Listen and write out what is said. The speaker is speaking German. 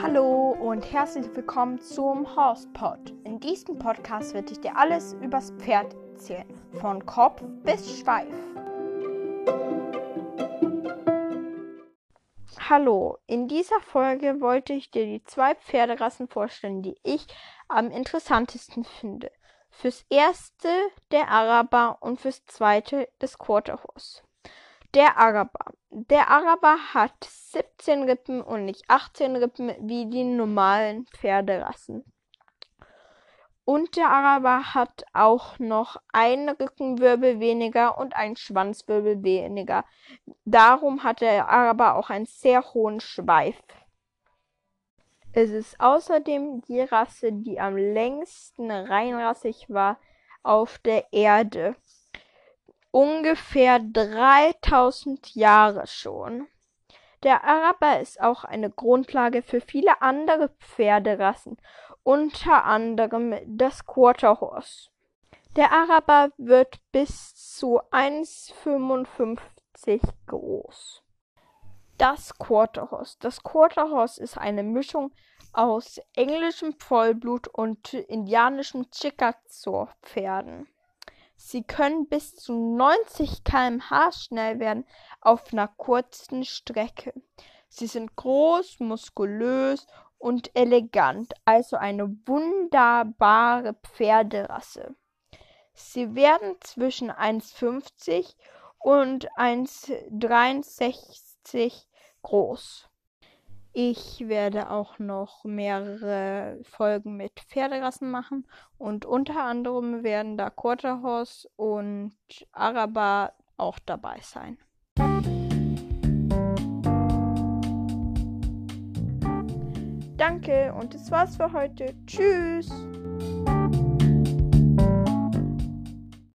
Hallo und herzlich willkommen zum Horsepod. In diesem Podcast werde ich dir alles übers Pferd erzählen, von Kopf bis Schweif. Hallo, in dieser Folge wollte ich dir die zwei Pferderassen vorstellen, die ich am interessantesten finde. Fürs erste der Araber und fürs zweite des Quarterhorse. Der Araber. Der Araber hat 17 Rippen und nicht 18 Rippen wie die normalen Pferderassen. Und der Araber hat auch noch einen Rückenwirbel weniger und einen Schwanzwirbel weniger. Darum hat der Araber auch einen sehr hohen Schweif. Es ist außerdem die Rasse, die am längsten reinrassig war auf der Erde. Ungefähr 3000 Jahre schon. Der Araber ist auch eine Grundlage für viele andere Pferderassen, unter anderem das Quarter Horse. Der Araber wird bis zu 1,55 groß. Das Quarter Horse. Das Quarter Horse ist eine Mischung aus englischem Vollblut und indianischen Chickasaw-Pferden. Sie können bis zu 90 km/h schnell werden auf einer kurzen Strecke. Sie sind groß, muskulös und elegant, also eine wunderbare Pferderasse. Sie werden zwischen 1,50 und 1,63 groß. Ich werde auch noch mehrere Folgen mit Pferderassen machen und unter anderem werden da Quarterhorse und Araber auch dabei sein. Danke und das war's für heute. Tschüss.